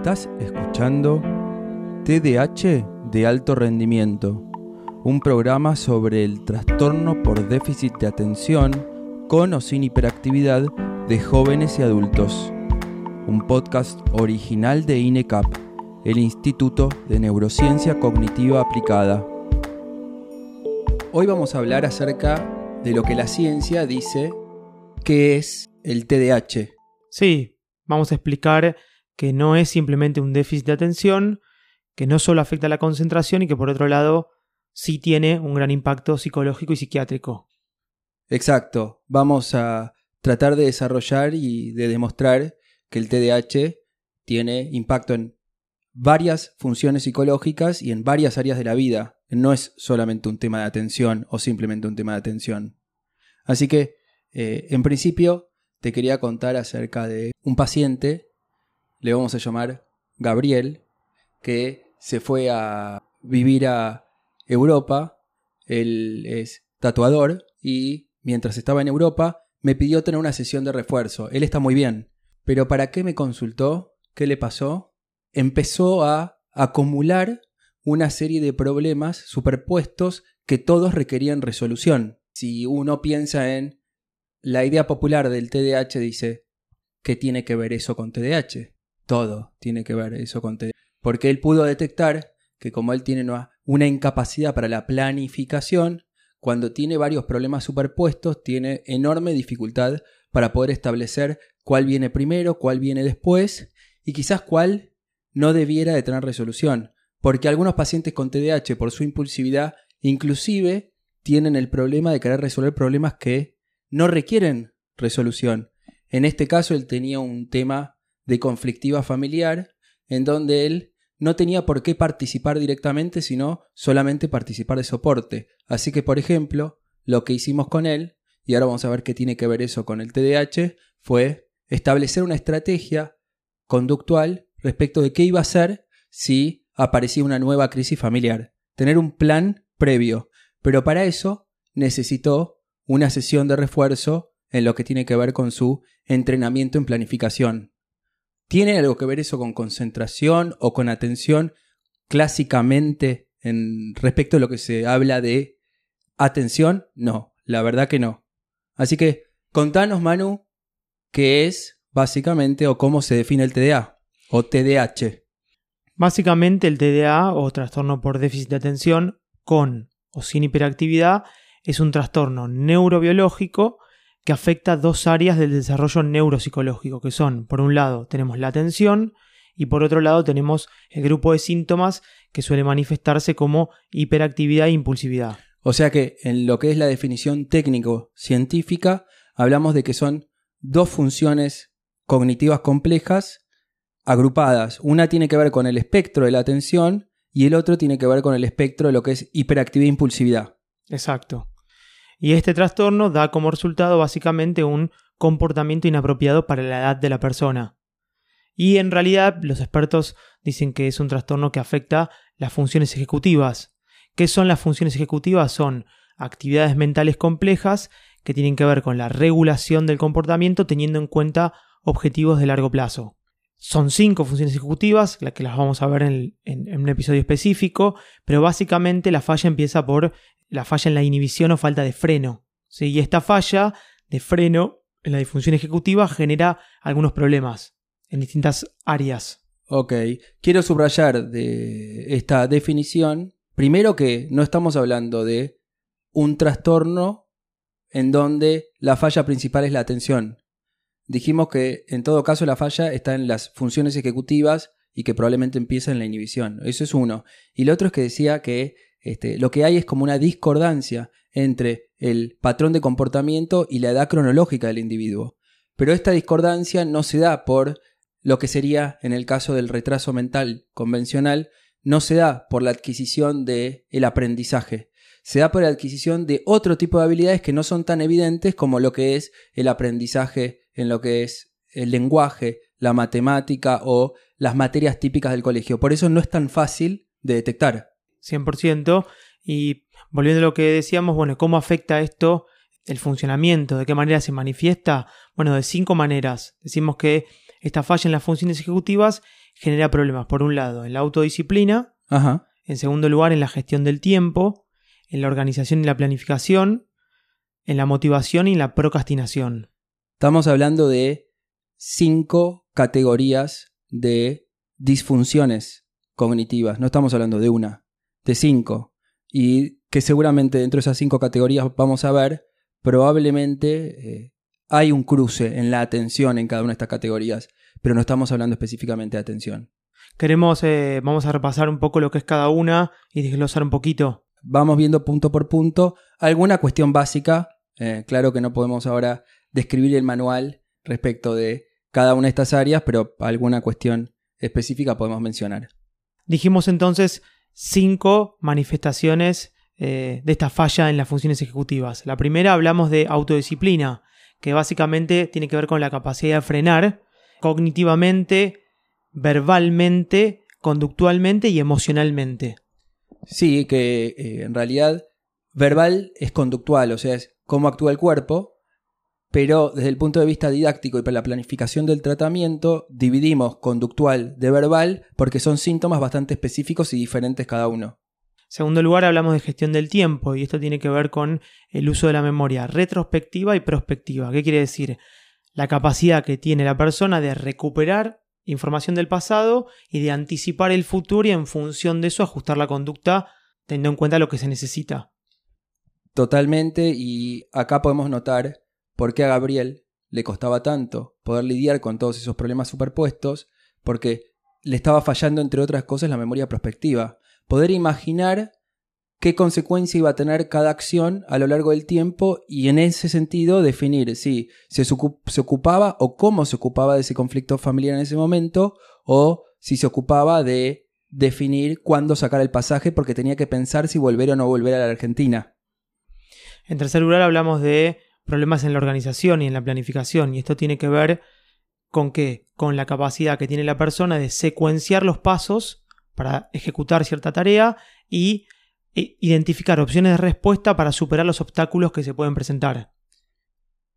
Estás escuchando TDAH de alto rendimiento, un programa sobre el trastorno por déficit de atención con o sin hiperactividad de jóvenes y adultos. Un podcast original de INECAP, el Instituto de Neurociencia Cognitiva Aplicada. Hoy vamos a hablar acerca de lo que la ciencia dice que es el TDAH. Sí, vamos a explicar que no es simplemente un déficit de atención, que no solo afecta a la concentración y que por otro lado sí tiene un gran impacto psicológico y psiquiátrico. Exacto, vamos a tratar de desarrollar y de demostrar que el TDAH tiene impacto en varias funciones psicológicas y en varias áreas de la vida. No es solamente un tema de atención o simplemente un tema de atención. Así que, eh, en principio, te quería contar acerca de un paciente le vamos a llamar Gabriel, que se fue a vivir a Europa. Él es tatuador y mientras estaba en Europa me pidió tener una sesión de refuerzo. Él está muy bien. Pero ¿para qué me consultó? ¿Qué le pasó? Empezó a acumular una serie de problemas superpuestos que todos requerían resolución. Si uno piensa en la idea popular del TDAH, dice, ¿qué tiene que ver eso con TDAH? Todo tiene que ver eso con TDAH. Porque él pudo detectar que como él tiene una incapacidad para la planificación, cuando tiene varios problemas superpuestos, tiene enorme dificultad para poder establecer cuál viene primero, cuál viene después y quizás cuál no debiera de tener resolución. Porque algunos pacientes con TDAH, por su impulsividad, inclusive tienen el problema de querer resolver problemas que no requieren resolución. En este caso, él tenía un tema de conflictiva familiar, en donde él no tenía por qué participar directamente, sino solamente participar de soporte. Así que, por ejemplo, lo que hicimos con él, y ahora vamos a ver qué tiene que ver eso con el TDAH, fue establecer una estrategia conductual respecto de qué iba a hacer si aparecía una nueva crisis familiar. Tener un plan previo. Pero para eso necesitó una sesión de refuerzo en lo que tiene que ver con su entrenamiento en planificación. ¿Tiene algo que ver eso con concentración o con atención clásicamente en respecto a lo que se habla de atención? No, la verdad que no. Así que contanos, Manu, qué es básicamente o cómo se define el TDA o TDAH. Básicamente el TDA o trastorno por déficit de atención con o sin hiperactividad es un trastorno neurobiológico que afecta dos áreas del desarrollo neuropsicológico, que son, por un lado, tenemos la atención y por otro lado tenemos el grupo de síntomas que suele manifestarse como hiperactividad e impulsividad. O sea que en lo que es la definición técnico-científica, hablamos de que son dos funciones cognitivas complejas agrupadas. Una tiene que ver con el espectro de la atención y el otro tiene que ver con el espectro de lo que es hiperactividad e impulsividad. Exacto. Y este trastorno da como resultado básicamente un comportamiento inapropiado para la edad de la persona. Y en realidad los expertos dicen que es un trastorno que afecta las funciones ejecutivas. ¿Qué son las funciones ejecutivas? Son actividades mentales complejas que tienen que ver con la regulación del comportamiento teniendo en cuenta objetivos de largo plazo. Son cinco funciones ejecutivas, las que las vamos a ver en, un episodio específico, pero básicamente la falla empieza por la falla en la inhibición o falta de freno. Y esta falla de freno en la disfunción ejecutiva genera algunos problemas en distintas áreas. Ok, quiero subrayar de esta definición, primero que no estamos hablando de un trastorno en donde la falla principal es la atención. Dijimos que en todo caso la falla está en las funciones ejecutivas y que probablemente empieza en la inhibición. Eso es uno. Y lo otro es que decía que este, lo que hay es como una discordancia entre el patrón de comportamiento y la edad cronológica del individuo. Pero esta discordancia no se da por lo que sería, en el caso del retraso mental convencional, no se da por la adquisición del el aprendizaje, se da por la adquisición de otro tipo de habilidades que no son tan evidentes como lo que es el aprendizaje en lo que es el lenguaje, la matemática o las materias típicas del colegio. Por eso no es tan fácil de detectar. 100%. Y volviendo a lo que decíamos, bueno, ¿cómo afecta esto el funcionamiento? ¿De qué manera se manifiesta? Bueno, de cinco maneras. Decimos que esta falla en las funciones ejecutivas genera problemas, por un lado, en la autodisciplina, Ajá. en segundo lugar, en la gestión del tiempo, en la organización y la planificación, en la motivación y en la procrastinación. Estamos hablando de cinco categorías de disfunciones cognitivas. No estamos hablando de una, de cinco. Y que seguramente dentro de esas cinco categorías vamos a ver, probablemente eh, hay un cruce en la atención en cada una de estas categorías, pero no estamos hablando específicamente de atención. Queremos, eh, vamos a repasar un poco lo que es cada una y desglosar un poquito. Vamos viendo punto por punto alguna cuestión básica. eh, claro que no podemos ahora describir el manual respecto de cada una de estas áreas, pero alguna cuestión específica podemos mencionar. Dijimos entonces cinco manifestaciones eh, de esta falla en las funciones ejecutivas. La primera hablamos de autodisciplina, que básicamente tiene que ver con la capacidad de frenar cognitivamente, verbalmente, conductualmente y emocionalmente. Sí, que eh, en realidad verbal es conductual, o sea, es cómo actúa el cuerpo, pero desde el punto de vista didáctico y para la planificación del tratamiento, dividimos conductual de verbal porque son síntomas bastante específicos y diferentes cada uno. En segundo lugar, hablamos de gestión del tiempo y esto tiene que ver con el uso de la memoria retrospectiva y prospectiva. ¿Qué quiere decir? La capacidad que tiene la persona de recuperar información del pasado y de anticipar el futuro y en función de eso ajustar la conducta teniendo en cuenta lo que se necesita. Totalmente, y acá podemos notar por qué a Gabriel le costaba tanto poder lidiar con todos esos problemas superpuestos, porque le estaba fallando, entre otras cosas, la memoria prospectiva. Poder imaginar qué consecuencia iba a tener cada acción a lo largo del tiempo y en ese sentido definir si se, ocup- se ocupaba o cómo se ocupaba de ese conflicto familiar en ese momento o si se ocupaba de definir cuándo sacar el pasaje porque tenía que pensar si volver o no volver a la Argentina. En tercer lugar, hablamos de problemas en la organización y en la planificación y esto tiene que ver con qué? Con la capacidad que tiene la persona de secuenciar los pasos para ejecutar cierta tarea y i- identificar opciones de respuesta para superar los obstáculos que se pueden presentar.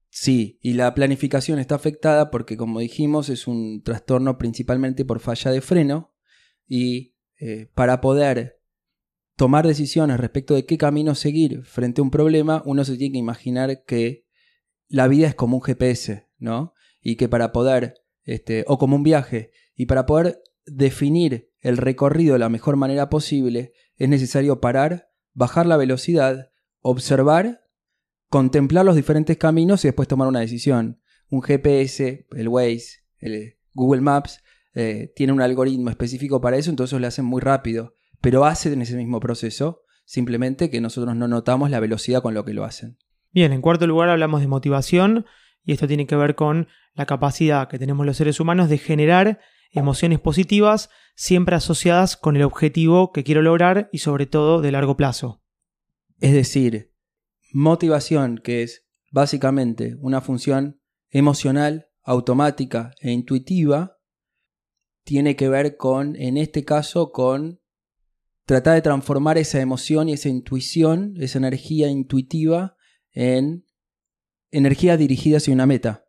Sí, y la planificación está afectada porque, como dijimos, es un trastorno principalmente por falla de freno y eh, para poder tomar decisiones respecto de qué camino seguir frente a un problema, uno se tiene que imaginar que la vida es como un GPS, ¿no? Y que para poder, este, o como un viaje, y para poder definir el recorrido de la mejor manera posible, es necesario parar, bajar la velocidad, observar contemplar los diferentes caminos y después tomar una decisión. Un GPS, el Waze, el Google Maps, eh, tiene un algoritmo específico para eso, entonces lo hacen muy rápido, pero hacen ese mismo proceso, simplemente que nosotros no notamos la velocidad con lo que lo hacen. Bien, en cuarto lugar hablamos de motivación y esto tiene que ver con la capacidad que tenemos los seres humanos de generar emociones positivas siempre asociadas con el objetivo que quiero lograr y sobre todo de largo plazo. Es decir, motivación, que es básicamente una función emocional, automática e intuitiva, tiene que ver con, en este caso, con tratar de transformar esa emoción y esa intuición, esa energía intuitiva, en energía dirigida hacia una meta.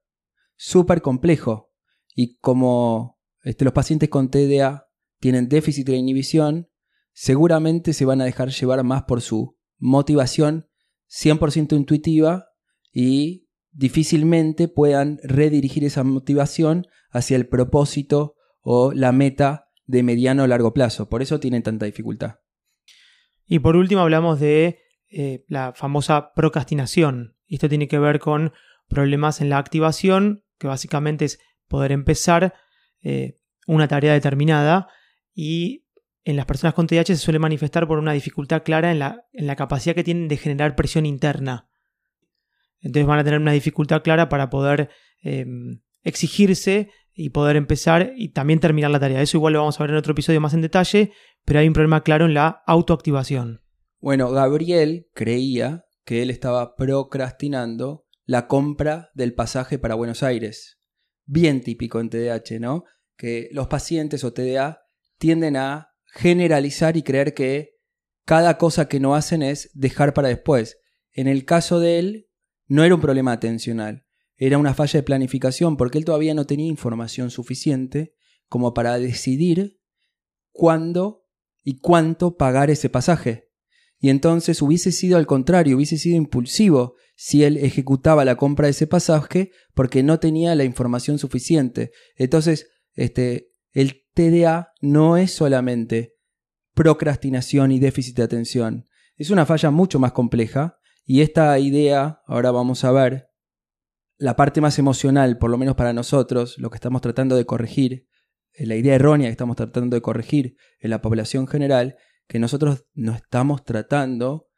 Súper complejo. Y como este, los pacientes con TDA tienen déficit de inhibición, seguramente se van a dejar llevar más por su motivación 100% intuitiva y difícilmente puedan redirigir esa motivación hacia el propósito o la meta de mediano o largo plazo. Por eso tienen tanta dificultad. Y por último hablamos de eh, la famosa procrastinación. Esto tiene que ver con problemas en la activación, que básicamente es poder empezar eh, una tarea determinada y en las personas con TDAH se suele manifestar por una dificultad clara en la, en la capacidad que tienen de generar presión interna. Entonces van a tener una dificultad clara para poder eh, exigirse y poder empezar y también terminar la tarea. Eso igual lo vamos a ver en otro episodio más en detalle, pero hay un problema claro en la autoactivación. Bueno, Gabriel creía que él estaba procrastinando la compra del pasaje para Buenos Aires. Bien típico en TDAH, ¿no? Que los pacientes o TDA tienden a generalizar y creer que cada cosa que no hacen es dejar para después. En el caso de él, no era un problema atencional. Era una falla de planificación porque él todavía no tenía información suficiente como para decidir cuándo y cuánto pagar ese pasaje. Y entonces hubiese sido al contrario, hubiese sido impulsivo si él ejecutaba la compra de ese pasaje porque no tenía la información suficiente. Entonces, este, el TDA no es solamente procrastinación y déficit de atención. Es una falla mucho más compleja y esta idea, ahora vamos a ver, la parte más emocional, por lo menos para nosotros, lo que estamos tratando de corregir, eh, la idea errónea que estamos tratando de corregir en la población general, que nosotros no estamos tratando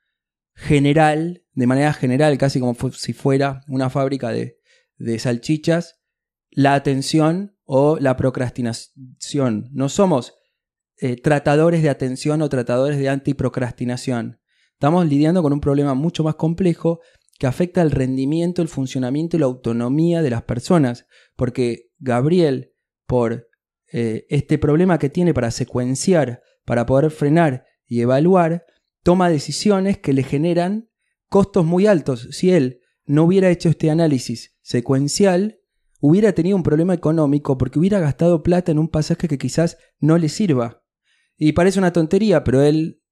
general, de manera general, casi como si fuera una fábrica de, de salchichas, la atención o la procrastinación. No somos eh, tratadores de atención o tratadores de antiprocrastinación. Estamos lidiando con un problema mucho más complejo que afecta el rendimiento, el funcionamiento y la autonomía de las personas. Porque Gabriel, por eh, este problema que tiene para secuenciar, para poder frenar y evaluar, toma decisiones que le generan costos muy altos. Si él no hubiera hecho este análisis secuencial, hubiera tenido un problema económico porque hubiera gastado plata en un pasaje que quizás no le sirva. Y parece una tontería, pero él,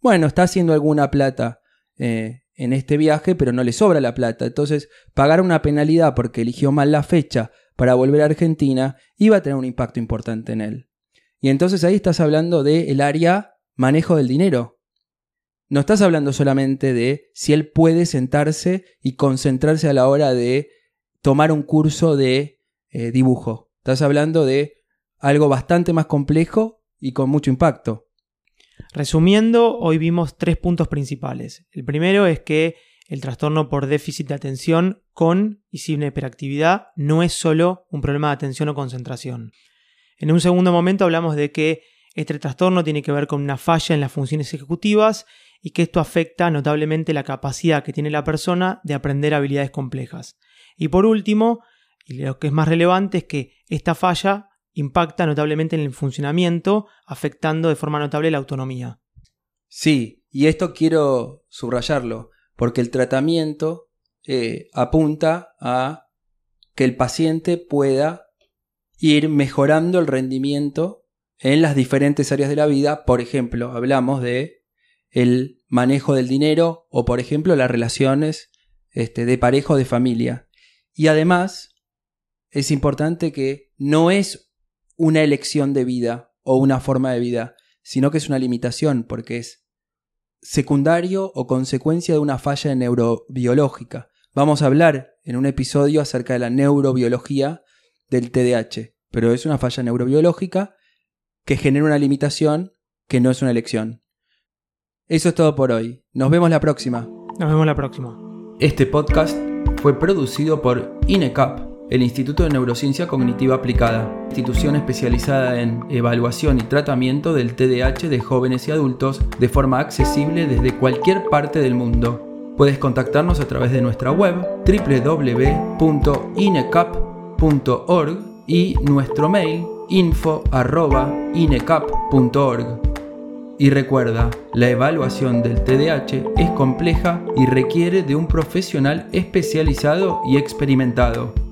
bueno, está haciendo alguna plata eh, en este viaje, pero no le sobra la plata. Entonces, pagar una penalidad porque eligió mal la fecha para volver a Argentina iba a tener un impacto importante en él. Y entonces ahí estás hablando del área manejo del dinero. No estás hablando solamente de si él puede sentarse y concentrarse a la hora de tomar un curso de eh, dibujo. Estás hablando de algo bastante más complejo y con mucho impacto. Resumiendo, hoy vimos tres puntos principales. El primero es que el trastorno por déficit de atención con y sin hiperactividad no es solo un problema de atención o concentración. En un segundo momento hablamos de que este trastorno tiene que ver con una falla en las funciones ejecutivas y que esto afecta notablemente la capacidad que tiene la persona de aprender habilidades complejas. Y por último, y lo que es más relevante es que esta falla impacta notablemente en el funcionamiento, afectando de forma notable la autonomía. Sí, y esto quiero subrayarlo, porque el tratamiento eh, apunta a que el paciente pueda ir mejorando el rendimiento en las diferentes áreas de la vida. Por ejemplo, hablamos de el manejo del dinero o, por ejemplo, las relaciones este, de pareja o de familia. Y además, es importante que no es una elección de vida o una forma de vida, sino que es una limitación, porque es secundario o consecuencia de una falla neurobiológica. Vamos a hablar en un episodio acerca de la neurobiología del TDAH, pero es una falla neurobiológica que genera una limitación que no es una elección. Eso es todo por hoy. Nos vemos la próxima. Nos vemos la próxima. Este podcast fue producido por INECAP, el Instituto de Neurociencia Cognitiva Aplicada, institución especializada en evaluación y tratamiento del TDAH de jóvenes y adultos de forma accesible desde cualquier parte del mundo. Puedes contactarnos a través de nuestra web www.inecap.org y nuestro mail info.inecap.org. Y recuerda, la evaluación del TDAH es compleja y requiere de un profesional especializado y experimentado.